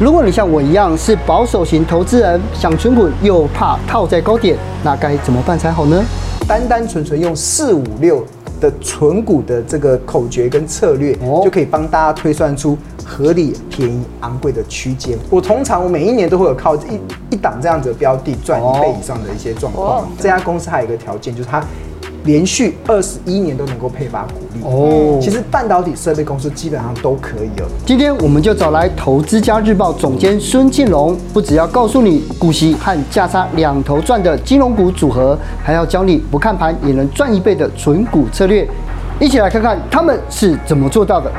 如果你像我一样是保守型投资人，想存股又怕套在高点，那该怎么办才好呢？单单纯纯用四五六的存股的这个口诀跟策略，哦、就可以帮大家推算出合理、便宜、昂贵的区间。我通常我每一年都会有靠一一档这样子的标的赚一倍以上的一些状况。哦、这家公司还有一个条件，就是它。连续二十一年都能够配发股利哦，其实半导体设备公司基本上都可以哦。今天我们就找来《投资家日报》总监孙庆龙，不只要告诉你股息和价差两头赚的金融股组合，还要教你不看盘也能赚一倍的存股策略。一起来看看他们是怎么做到的。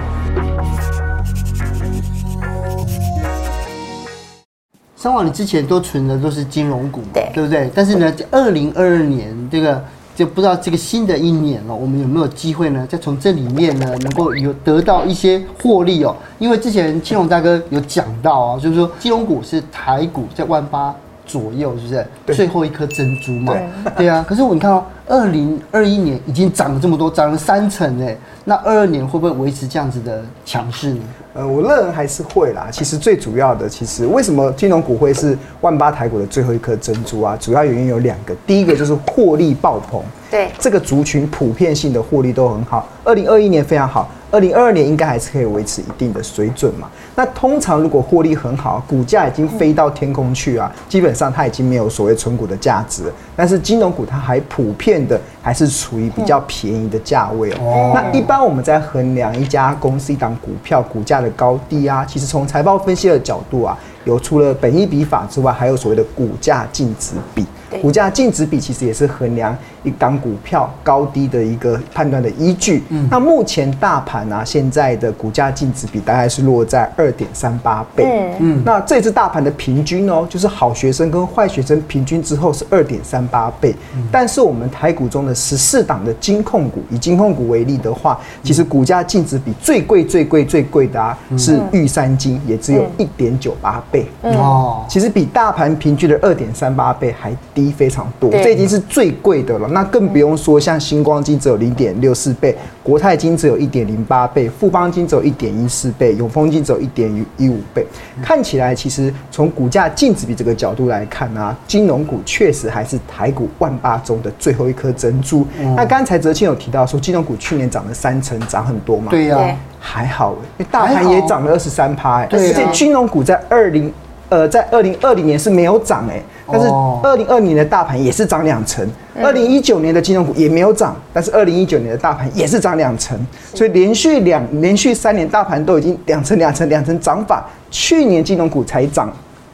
三王，你之前都存的都是金融股，对对不对？但是呢，二零二二年这个。就不知道这个新的一年哦，我们有没有机会呢？再从这里面呢，能够有得到一些获利哦。因为之前青龙大哥有讲到啊，就是说金融股是台股在万八左右，是不是？最后一颗珍珠嘛。对，对啊。可是我你看哦，二零二一年已经涨了这么多，涨了三成哎。那二二年会不会维持这样子的强势呢？呃，我认为还是会啦。其实最主要的，其实为什么金融股会是万八台股的最后一颗珍珠啊？主要原因有两个，第一个就是获利爆棚，对，这个族群普遍性的获利都很好。二零二一年非常好，二零二二年应该还是可以维持一定的水准嘛。那通常如果获利很好，股价已经飞到天空去啊，基本上它已经没有所谓存股的价值了。但是金融股它还普遍的还是处于比较便宜的价位哦。那一般我们在衡量一家公司一档股票股价的高低啊，其实从财报分析的角度啊，有除了本益比法之外，还有所谓的股价净值比。股价净值比其实也是衡量一档股票高低的一个判断的依据。嗯，那目前大盘啊，现在的股价净值比大概是落在二点三八倍。嗯嗯，那这次大盘的平均哦，就是好学生跟坏学生平均之后是二点三八倍。嗯，但是我们台股中的十四档的金控股，以金控股为例的话，其实股价净值比最贵、最贵、最贵的啊，是玉山金，也只有一点九八倍。哦，其实比大盘平均的二点三八倍还低。低非常多，这已经是最贵的了。那更不用说像星光金只有零点六四倍，国泰金只有一点零八倍，富邦金只有一点一四倍，永丰金只有一点一五倍。看起来，其实从股价净值比这个角度来看呢、啊，金融股确实还是台股万八中的最后一颗珍珠。那刚才哲青有提到说，金融股去年涨了三成，涨很多嘛？对呀，还好，因为大盘也涨了二十三趴，而且金融股在二零呃在二零二零年是没有涨哎。但是二零二零年的大盘也是涨两成，二零一九年的金融股也没有涨，但是二零一九年的大盘也是涨两成，所以连续两连续三年大盘都已经两成两成两成涨法，去年金融股才涨。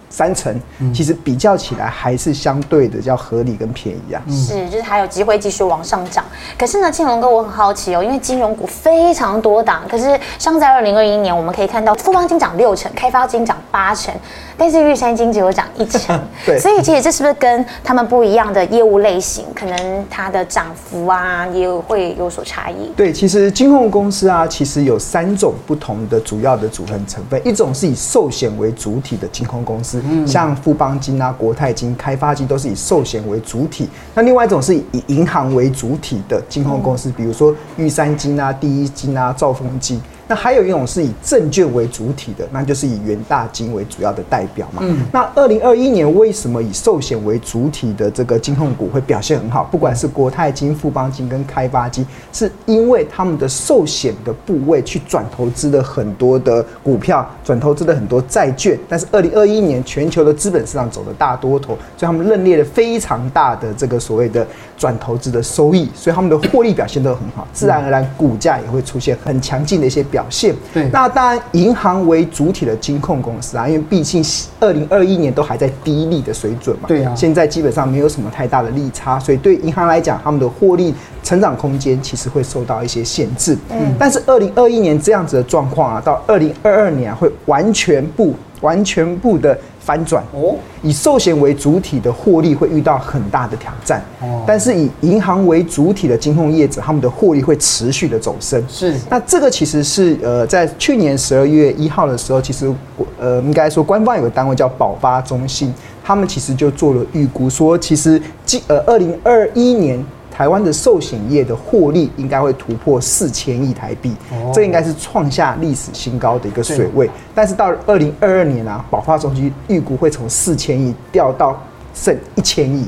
三成，其实比较起来还是相对的较合理跟便宜啊。是，就是还有机会继续往上涨。可是呢，庆龙哥，我很好奇哦，因为金融股非常多档，可是像在二零二一年，我们可以看到富邦金涨六成，开发金涨八成，但是玉山金只有涨一成。对，所以其实这是不是跟他们不一样的业务类型，可能它的涨幅啊也会有所差异？对，其实金控公司啊，其实有三种不同的主要的组成成分，一种是以寿险为主体的金控公司。像富邦金啊、国泰金、开发金都是以寿险为主体，那另外一种是以银行为主体的金控公司，比如说玉山金啊、第一金啊、兆丰金。那还有一种是以证券为主体的，那就是以元大金为主要的代表嘛。嗯。那二零二一年为什么以寿险为主体的这个金控股会表现很好？不管是国泰金、富邦金跟开发金，是因为他们的寿险的部位去转投资了很多的股票，转投资了很多债券。但是二零二一年全球的资本市场走的大多头，所以他们认列了非常大的这个所谓的转投资的收益，所以他们的获利表现都很好，自然而然股价也会出现很强劲的一些。表现对，那当然，银行为主体的金控公司啊，因为毕竟二零二一年都还在低利的水准嘛，对啊，现在基本上没有什么太大的利差，所以对银行来讲，他们的获利成长空间其实会受到一些限制。嗯，但是二零二一年这样子的状况啊，到二零二二年会完全不完全不的。翻转哦，以寿险为主体的获利会遇到很大的挑战哦，但是以银行为主体的金控业者，他们的获利会持续的走升。是，那这个其实是呃，在去年十二月一号的时候，其实呃，应该说官方有个单位叫保发中心，他们其实就做了预估，说其实今呃二零二一年。台湾的寿险业的获利应该会突破四千亿台币，哦、这应该是创下历史新高的一个水位。但是到二零二二年啊，保发中心预估会从四千亿掉到剩一千亿。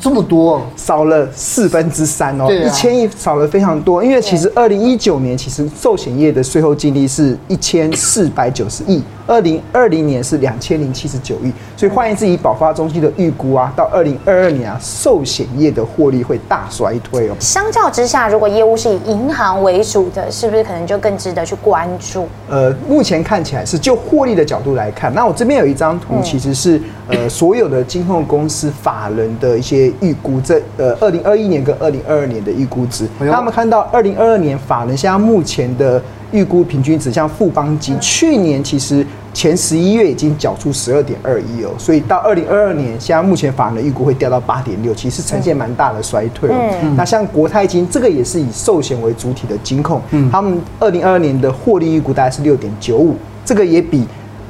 这么多，少了四分之三哦，一千亿少了非常多。因为其实二零一九年，其实寿险业的税后净利是一千四百九十亿，二零二零年是两千零七十九亿。所以换言之，以保发中心的预估啊，到二零二二年啊，寿险业的获利会大衰退哦。相较之下，如果业务是以银行为主的，是不是可能就更值得去关注？呃，目前看起来是就获利的角度来看，那我这边有一张图，其实是呃所有的金控公司法人的一些。预估这呃，二零二一年跟二零二二年的预估值，那我们看到二零二二年法人现在目前的预估平均值，像富邦金去年其实前十一月已经缴出十二点二一哦，所以到二零二二年，现在目前法人的预估会掉到八点六，其实呈现蛮大的衰退。嗯，那像国泰金这个也是以寿险为主体的金控，嗯，他们二零二二年的获利预估大概是六点九五，这个也比。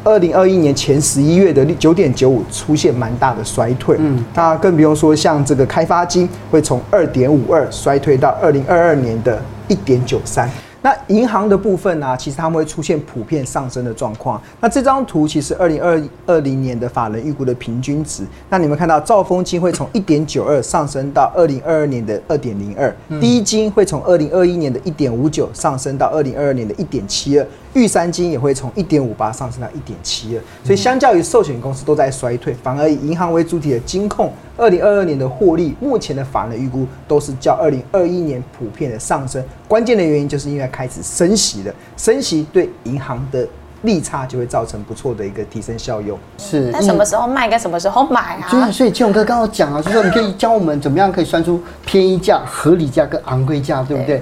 二零二一年前十一月的九点九五出现蛮大的衰退，嗯，那更不用说像这个开发金会从二点五二衰退到二零二二年的一点九三。那银行的部分呢、啊，其实他们会出现普遍上升的状况。那这张图其实二零二二零年的法人预估的平均值，那你们看到兆丰金会从一点九二上升到二零二二年的二点零二，第一金会从二零二一年的一点五九上升到二零二二年的一点七二。玉山金也会从一点五八上升到一点七二，所以相较于寿险公司都在衰退，反而以银行为主体的金控，二零二二年的获利，目前的法人预估都是较二零二一年普遍的上升。关键的原因就是因为开始升息了，升息对银行的利差就会造成不错的一个提升效用。是，那什么时候卖跟什么时候买啊？所以，所以金龙哥刚刚讲啊，就是说你可以教我们怎么样可以算出便宜价、合理价跟昂贵价，对不对？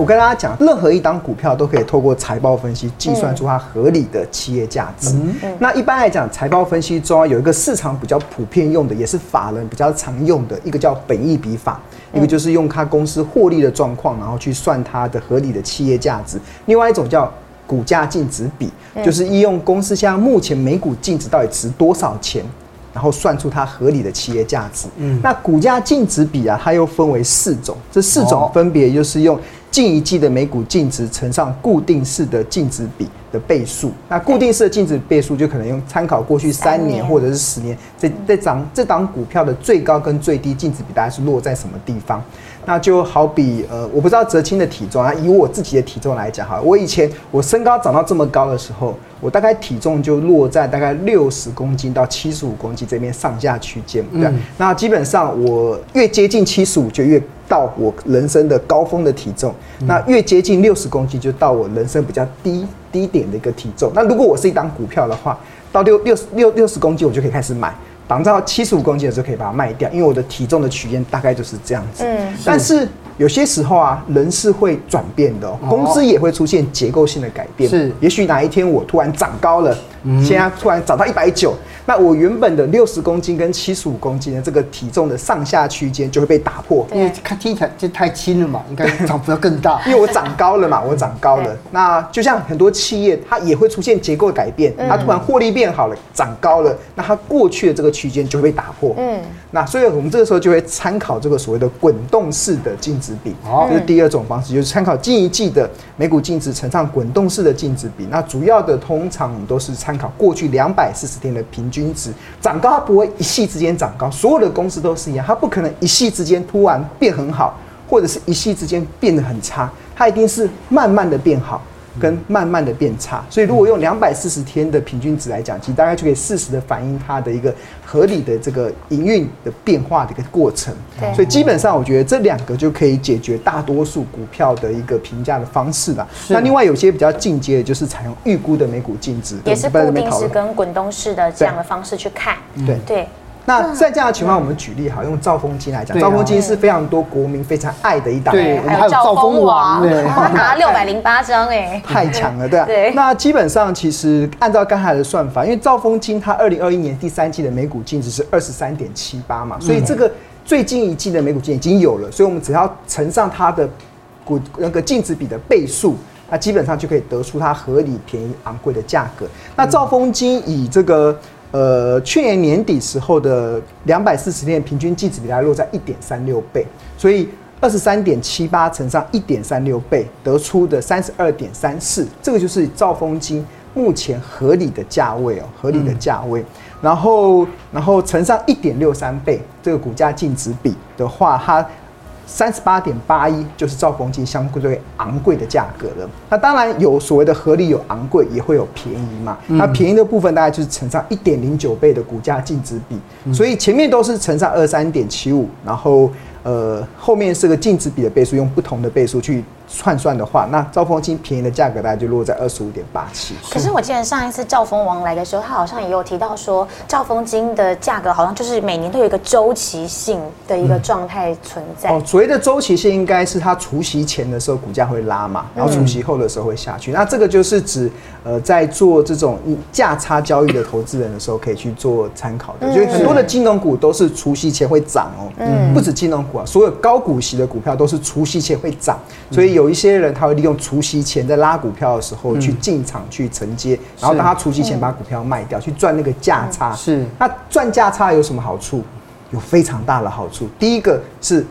我跟大家讲，任何一档股票都可以透过财报分析计算出它合理的企业价值。那一般来讲，财报分析中有一个市场比较普遍用的，也是法人比较常用的一个叫本益比法，一个就是用它公司获利的状况，然后去算它的合理的企业价值。另外一种叫股价净值比，就是利用公司现在目前每股净值到底值多少钱，然后算出它合理的企业价值。嗯，那股价净值比啊，它又分为四种，这四种分别就是用。近一季的每股净值乘上固定式的净值比的倍数，那固定式的净值倍数就可能用参考过去三年或者是十年，这这档这档股票的最高跟最低净值比大概是落在什么地方？那就好比呃，我不知道哲青的体重啊，以我自己的体重来讲哈，我以前我身高长到这么高的时候，我大概体重就落在大概六十公斤到七十五公斤这边上下区间，对。那基本上我越接近七十五就越到我人生的高峰的体重，那越接近六十公斤就到我人生比较低低点的一个体重。那如果我是一档股票的话，到六六六六十公斤我就可以开始买。涨到七十五公斤的时候可以把它卖掉，因为我的体重的曲线大概就是这样子。嗯，但是有些时候啊，人是会转变的，公司也会出现结构性的改变。是，也许哪一天我突然长高了，现在突然涨到一百九。那我原本的六十公斤跟七十五公斤的这个体重的上下区间就会被打破，因为它听起来就太轻了嘛，应该涨幅要更大。因为我长高了嘛，我长高了。那就像很多企业，它也会出现结构改变，它突然获利变好了，长高了，那它过去的这个区间就会被打破。嗯，那所以我们这个时候就会参考这个所谓的滚动式的净值比，这是第二种方式，就是参考近一季的每股净值乘上滚动式的净值比。那主要的通常我们都是参考过去两百四十天的平均。均值涨高，它不会一夕之间涨高，所有的公司都是一样，它不可能一夕之间突然变很好，或者是一夕之间变得很差，它一定是慢慢的变好，跟慢慢的变差。所以如果用两百四十天的平均值来讲，其实大概就可以适时的反映它的一个合理的这个营运的变化的一个过程。所以基本上我觉得这两个就可以解决大多数股票的一个评价的方式了。那另外有些比较进阶的，就是采用预估的每股净值，也是固定式跟滚动式的这样的方式去看。对对。那在这样的情况，我们举例哈，用兆丰金来讲，兆丰金是非常多国民非常爱的一档，对，还有兆丰王，他拿了六百零八张哎，太强了，对啊。对。那基本上其实按照刚才的算法，因为兆丰金它二零二一年第三季的每股净值是二十三点七八嘛，所以这个最近一季的每股净已经有了，所以我们只要乘上它的股那个净值比的倍数，那基本上就可以得出它合理、便宜、昂贵的价格。那兆丰金以这个。呃，去年年底时候的两百四十天平均净值比大概落在一点三六倍，所以二十三点七八乘上一点三六倍得出的三十二点三四，这个就是兆丰金目前合理的价位哦，合理的价位。嗯、然后，然后乘上一点六三倍这个股价净值比的话，它。三十八点八一就是兆丰金相对昂贵的价格了。那当然有所谓的合理，有昂贵，也会有便宜嘛。那便宜的部分大概就是乘上一点零九倍的股价净值比，所以前面都是乘上二三点七五，然后呃后面是个净值比的倍数，用不同的倍数去。换算的话，那兆丰金便宜的价格大概就落在二十五点八七。可是我记得上一次兆丰王来的时候，他好像也有提到说，兆丰金的价格好像就是每年都有一个周期性的一个状态存在。嗯、哦，所谓的周期性应该是它除夕前的时候股价会拉嘛，然后除夕后的时候会下去。嗯、那这个就是指呃在做这种价差交易的投资人的时候可以去做参考的。所以、嗯、很多的金融股都是除夕前会涨哦，嗯，不止金融股啊，所有高股息的股票都是除夕前会涨，所以有。有一些人他会利用除夕前在拉股票的时候去进场去承接，然后当他除夕前把股票卖掉，去赚那个价差。是，那赚价差有什么好处？有非常大的好处。第一个是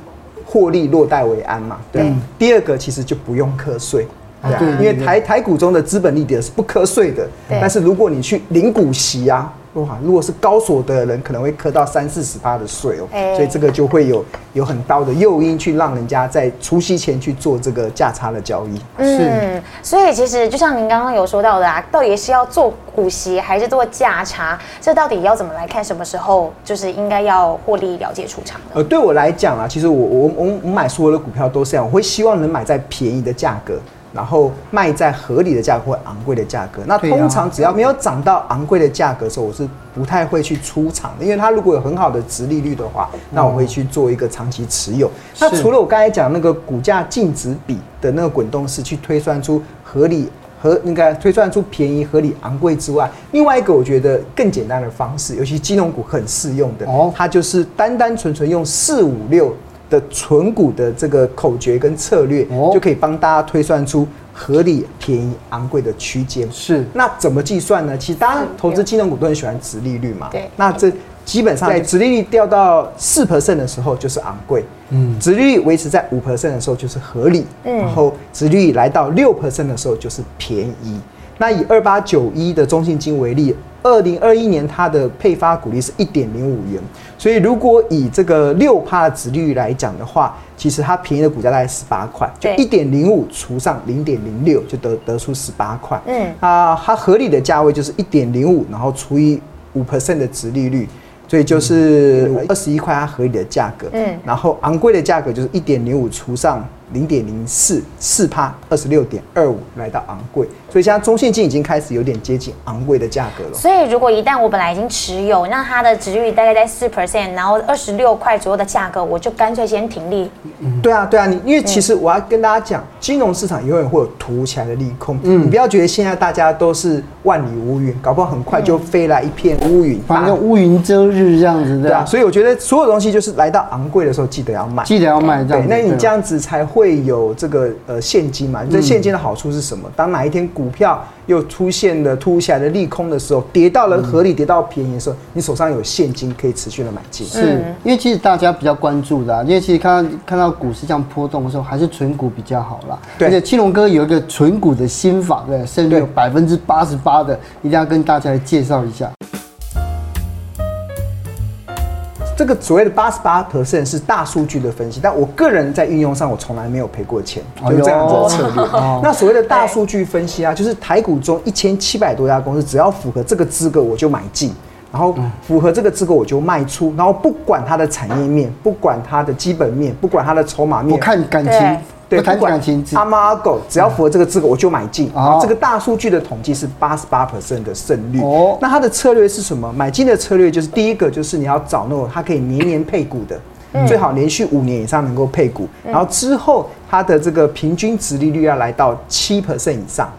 获利落袋为安嘛，对。第二个其实就不用课税，对，因为台台股中的资本利得是不瞌睡的。但是如果你去领股息啊。哇，如果是高所得的人，可能会课到三四十趴的税哦，欸、所以这个就会有有很高的诱因去让人家在除夕前去做这个价差的交易。嗯，所以其实就像您刚刚有说到的啊，到底是要做股息还是做价差？这到底要怎么来看？什么时候就是应该要获利了结出场？呃，对我来讲啊，其实我我我我买所有的股票都是这样，我会希望能买在便宜的价格。然后卖在合理的价格或昂贵的价格。那通常只要没有涨到昂贵的价格的时候，我是不太会去出场的，因为它如果有很好的值利率的话，那我会去做一个长期持有。那除了我刚才讲那个股价净值比的那个滚动式去推算出合理和那个推算出便宜、合理、昂贵之外，另外一个我觉得更简单的方式，尤其金融股很适用的，它就是单单纯纯用四五六。的存股的这个口诀跟策略，就可以帮大家推算出合理、便宜、昂贵的区间。是，那怎么计算呢？其实大家投资金融股都很喜欢殖利率嘛。对。那这基本上在殖利率掉到四 percent 的时候就是昂贵，嗯，殖利率维持在五 percent 的时候就是合理，嗯，然后殖利率来到六 percent 的时候就是便宜。那以二八九一的中信金为例。二零二一年它的配发股利是一点零五元，所以如果以这个六趴的值利率来讲的话，其实它便宜的股价大概十八块，就一点零五除上零点零六就得得出十八块。嗯，啊，它合理的价位就是一点零五，然后除以五 percent 的值利率，所以就是二十一块它合理的价格。嗯，然后昂贵的价格就是一点零五除上零点零四，四趴二十六点二五来到昂贵。所以现在中信金已经开始有点接近昂贵的价格了。所以如果一旦我本来已经持有，那它的殖利率大概在四 percent，然后二十六块左右的价格，我就干脆先停利。嗯，对啊，对啊，你因为其实我要跟大家讲，金融市场永远会有突如其来的利空。嗯，你不要觉得现在大家都是万里无云，搞不好很快就飞来一片乌云，反正乌云遮日这样子的。对啊，所以我觉得所有东西就是来到昂贵的时候，记得要买，记得要买。对，那你这样子才会有这个呃现金嘛？这现金的好处是什么？当哪一天股票又出现了突如其来的利空的时候，跌到了合理，跌到便宜的时候，你手上有现金可以持续的买进。是因为其实大家比较关注的，因为其实看到看到股市这样波动的时候，还是存股比较好啦。对，而且青龙哥有一个存股的新法，对，甚至有百分之八十八的，一定要跟大家来介绍一下。这个所谓的八十八 percent 是大数据的分析，但我个人在运用上，我从来没有赔过钱，就是这样子的策略。哦、那所谓的大数据分析啊，就是台股中一千七百多家公司，只要符合这个资格，我就买进；然后符合这个资格，我就卖出。然后不管它的产业面，不管它的基本面，不管它的筹码面，我看感情。对，不管阿猫阿狗，只要符合这个资格，我就买进。然后这个大数据的统计是八十八 percent 的胜率。哦，那它的策略是什么？买进的策略就是第一个，就是你要找那种它可以年年配股的，最好连续五年以上能够配股。然后之后它的这个平均值利率要来到七 percent 以上。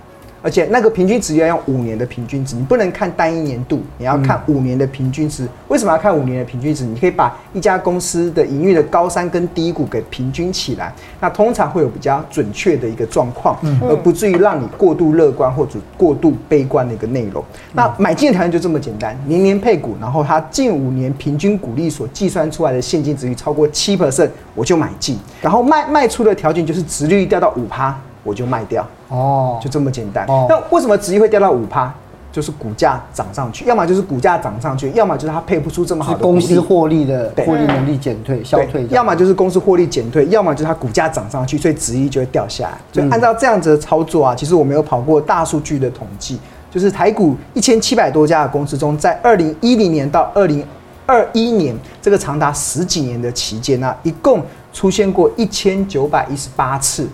而且那个平均值要用五年的平均值，你不能看单一年度，你要看五年的平均值。为什么要看五年的平均值？你可以把一家公司的营运的高山跟低谷给平均起来，那通常会有比较准确的一个状况，而不至于让你过度乐观或者过度悲观的一个内容。那买进的条件就这么简单，年年配股，然后它近五年平均股利所计算出来的现金值率超过七 percent，我就买进。然后卖卖出的条件就是值率掉到五趴。我就卖掉哦，就这么简单。那为什么殖利率会掉到五趴？就是股价涨上去，要么就是股价涨上去，要么就是它配不出这么好的公司获利的获利能力减退、消退。要么就是公司获利减退，要么就是它股价涨上去，所以殖利率就会掉下来。所以按照这样子的操作啊，其实我们有跑过大数据的统计，就是台股一千七百多家的公司中，在二零一零年到二零二一年这个长达十几年的期间呢，一共出现过一千九百一十八次。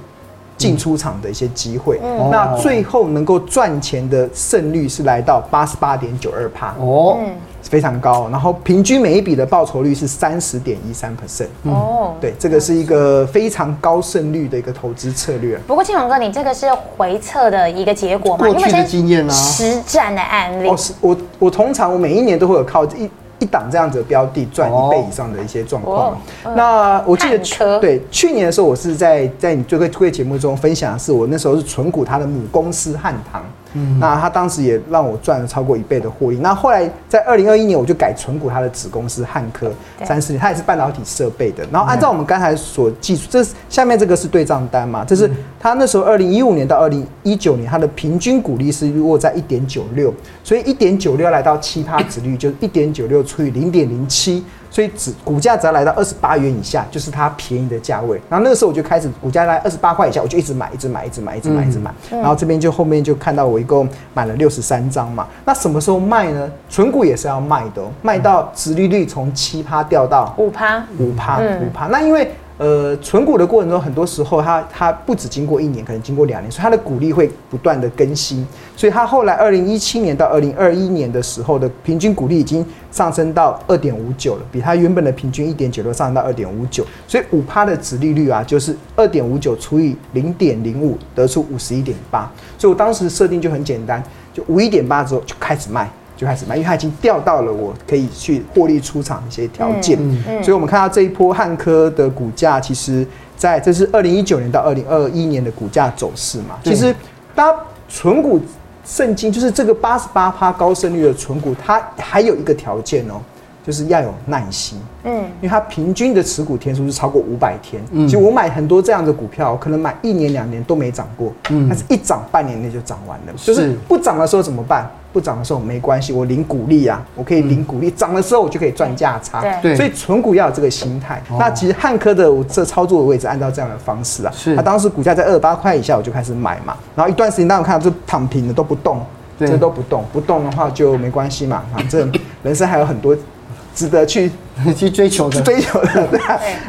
进出场的一些机会，嗯、那最后能够赚钱的胜率是来到八十八点九二趴哦，非常高。然后平均每一笔的报酬率是三十点一三 percent 哦，对，这个是一个非常高胜率的一个投资策略。不过庆荣哥，你这个是回测的一个结果吗？过去的经验啊，实战的案例。哦，是我我通常我每一年都会有靠一。一档这样子的标的赚一倍以上的一些状况。哦哦、那我记得去对去年的时候，我是在在你最贵推荐节目中分享的是，我那时候是纯股它的母公司汉唐。嗯，那他当时也让我赚了超过一倍的获利。那后来在二零二一年，我就改存股他的子公司汉科三十年，它也是半导体设备的。然后按照我们刚才所记述，这下面这个是对账单嘛？这是他那时候二零一五年到二零一九年，它的平均股利是落在一点九六，所以一点九六来到七趴值率，就是一点九六除以零点零七。所以只股价只要来到二十八元以下，就是它便宜的价位。然后那个时候我就开始股价在二十八块以下，我就一直买，一直买，一直买，一直买，一直买。然后这边就后面就看到我一共买了六十三张嘛。那什么时候卖呢？存股也是要卖的，卖到殖利率从七趴掉到五趴，五趴，五趴。那因为。呃，存股的过程中，很多时候它它不只经过一年，可能经过两年，所以它的股利会不断的更新。所以它后来二零一七年到二零二一年的时候的平均股利已经上升到二点五九了，比它原本的平均一点九六上升到二点五九。所以五趴的值利率啊，就是二点五九除以零点零五，得出五十一点八。所以我当时设定就很简单，就五一点八之后就开始卖。就开始卖，因为它已经掉到了我可以去获利出场的一些条件，嗯嗯、所以我们看到这一波汉科的股价，其实在这是二零一九年到二零二一年的股价走势嘛。其实，它存股圣经就是这个八十八趴高胜率的存股，它还有一个条件哦。就是要有耐心，嗯，因为它平均的持股天数是超过五百天，嗯，其实我买很多这样的股票，可能买一年两年都没涨过，嗯，但是一涨半年内就涨完了，就是不涨的时候怎么办？不涨的时候没关系，我领股利啊，我可以领股利，涨的时候我就可以赚价差，对，所以存股要有这个心态。那其实汉科的我这操作的位置按照这样的方式啊，是，他当时股价在二十八块以下我就开始买嘛，然后一段时间当我看到就躺平了都不动，这都不动，不动的话就没关系嘛，反正人生还有很多。值得去 去追求的，追求的。对，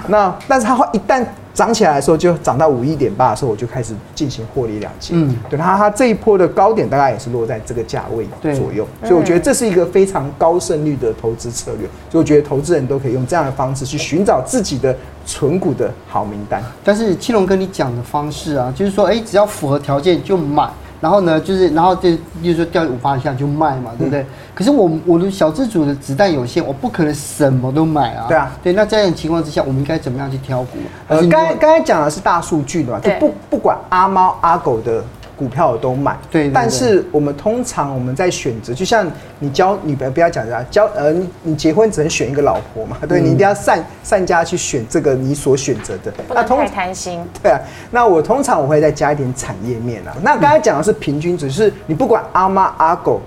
那但是它一旦涨起来的时候，就涨到五一点八的时候，我就开始进行获利了结。嗯，对，它它这一波的高点大概也是落在这个价位左右，所以我觉得这是一个非常高胜率的投资策略。所以我觉得投资人都可以用这样的方式去寻找自己的存股的好名单。但是青龙跟你讲的方式啊，就是说，哎，只要符合条件就买。然后呢，就是然后就，比如说掉五趴以下就卖嘛，对不对？嗯、可是我我的小资主的子弹有限，我不可能什么都买啊。对啊，对。那这样的情况之下，我们应该怎么样去挑股？呃，刚才刚才讲的是大数据的嘛，就不不管阿猫阿狗的。股票我都买，对，但是我们通常我们在选择，就像你交女朋友，不要讲这样，交呃你你结婚只能选一个老婆嘛，对，嗯、你一定要善善加去选这个你所选择的，那通太贪心。对啊，那我通常我会再加一点产业面啊。那刚才讲的是平均值，就是你不管阿妈阿狗。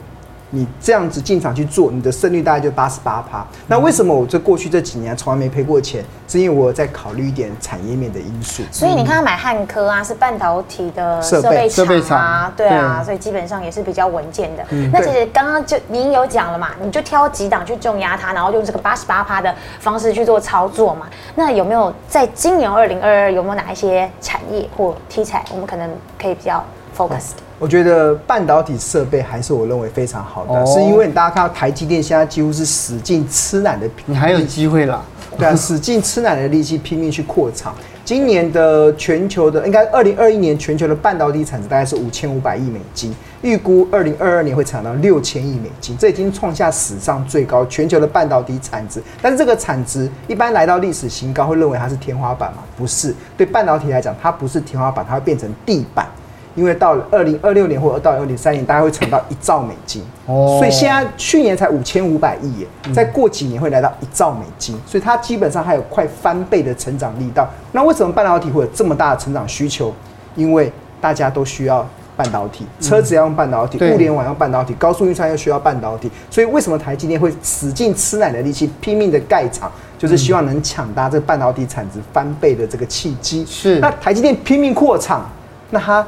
你这样子进场去做，你的胜率大概就八十八趴。那为什么我这过去这几年从来没赔过钱？是因为我在考虑一点产业面的因素。所以你看他买汉科啊，是半导体的设备厂，对啊，所以基本上也是比较稳健的。那其实刚刚就您有讲了嘛，你就挑几档去重压它，然后用这个八十八趴的方式去做操作嘛。那有没有在今年二零二二有没有哪一些产业或题材，我们可能可以比较 focus 的？我觉得半导体设备还是我认为非常好的，是因为大家看到台积电现在几乎是使劲吃奶的，你还有机会啦。对啊，使劲吃奶的力气，拼命去扩厂。今年的全球的，应该二零二一年全球的半导体产值大概是五千五百亿美金，预估二零二二年会产到六千亿美金，这已经创下史上最高全球的半导体产值。但是这个产值一般来到历史新高，会认为它是天花板吗？不是，对半导体来讲，它不是天花板，它会变成地板。因为到了二零二六年或者到二零二三年，大概会涨到一兆美金。哦，所以现在去年才五千五百亿耶，再过几年会来到一兆美金，所以它基本上还有快翻倍的成长力道。那为什么半导体会有这么大的成长需求？因为大家都需要半导体，车子要用半导体，物联网要半导体，高速运算又需要半导体。所以为什么台积电会使劲吃奶的力气，拼命的盖厂，就是希望能抢搭这半导体产值翻倍的这个契机。是，那台积电拼命扩厂，那它。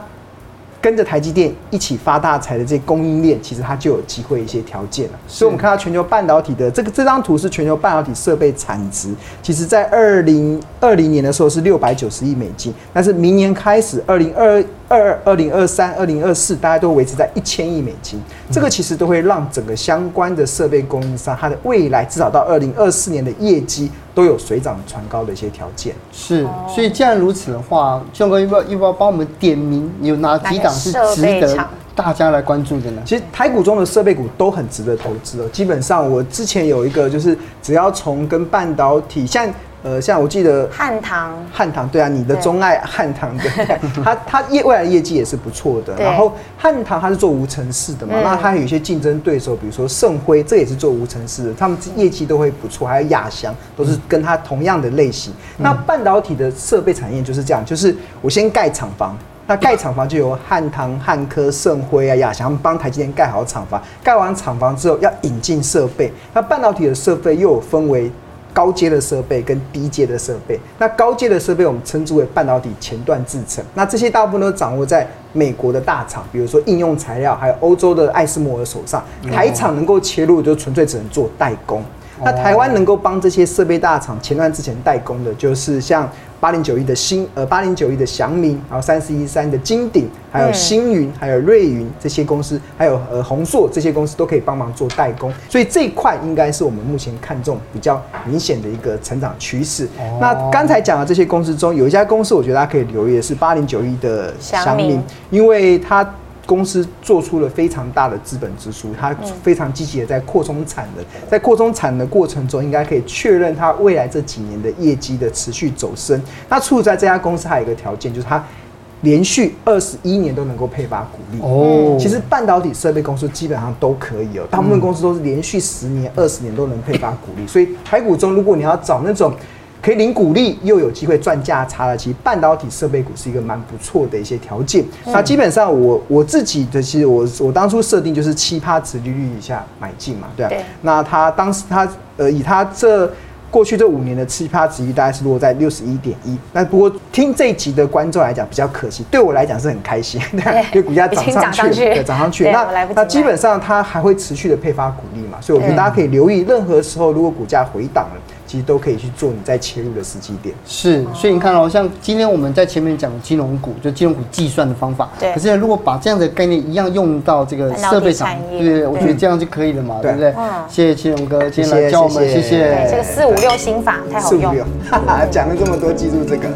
跟着台积电一起发大财的这些供应链，其实它就有机会一些条件了。所以，我们看到全球半导体的这个这张图是全球半导体设备产值，其实在二零二零年的时候是六百九十亿美金，但是明年开始，二零二二、二零二三、二零二四，大家都维持在一千亿美金。这个其实都会让整个相关的设备供应商，它的未来至少到二零二四年的业绩。都有水涨船高的一些条件，是，所以既然如此的话，俊哥要不要要不要帮我们点名有哪几档是值得大家来关注的呢？其实台股中的设备股都很值得投资哦。基本上我之前有一个，就是只要从跟半导体像。呃，像我记得汉唐，汉唐对啊，你的钟爱汉唐的，它它业未来业绩也是不错的。然后汉唐它是做无尘室的嘛，那它有一些竞争对手，比如说盛辉，这也是做无尘室的，他们业绩都会不错。还有亚翔，都是跟它同样的类型。那半导体的设备产业就是这样，就是我先盖厂房，那盖厂房就由汉唐、汉科、盛辉啊、亚翔帮台积电盖好厂房。盖完厂房之后要引进设备，那半导体的设备又有分为。高阶的设备跟低阶的设备，那高阶的设备我们称之为半导体前段制程，那这些大部分都掌握在美国的大厂，比如说应用材料，还有欧洲的艾斯摩尔手上。台厂能够切入，就纯粹只能做代工。那台湾能够帮这些设备大厂前段制程代工的，就是像。八零九一的新呃八零九一的祥明，然后三四一三的金鼎，还有星云，还有瑞云这些公司，还有呃宏硕这些公司都可以帮忙做代工，所以这一块应该是我们目前看中比较明显的一个成长趋势。哦、那刚才讲的这些公司中，有一家公司我觉得大家可以留意的是八零九一的祥明，因为它。公司做出了非常大的资本支出，它非常积极的在扩充产能，在扩充产能的过程中，应该可以确认它未来这几年的业绩的持续走升。那处在这家公司还有一个条件，就是它连续二十一年都能够配发股利。哦，其实半导体设备公司基本上都可以哦，大部分公司都是连续十年、二十年都能配发股利。所以台股中，如果你要找那种。可以领股利又有机会赚价差的，其实半导体设备股是一个蛮不错的一些条件。那基本上我我自己的其实我我当初设定就是七趴殖利率以下买进嘛，对啊。那他当时他呃以他这过去这五年的七趴殖利率大概是落在六十一点一。那不过听这一集的观众来讲比较可惜，对我来讲是很开心，对，因为股价涨上去，涨上去。那那基本上它还会持续的配发股利嘛，所以我觉得大家可以留意，任何时候如果股价回档了。其实都可以去做你在切入的时机点。是，所以你看哦，像今天我们在前面讲金融股，就金融股计算的方法。对。可是如果把这样的概念一样用到这个设备厂，对，我觉得这样就可以了嘛，对不对？嗯。谢谢青龙哥今天来教我们，谢谢。这个四五六心法太好用。四五六，哈哈，讲了这么多，记住这个。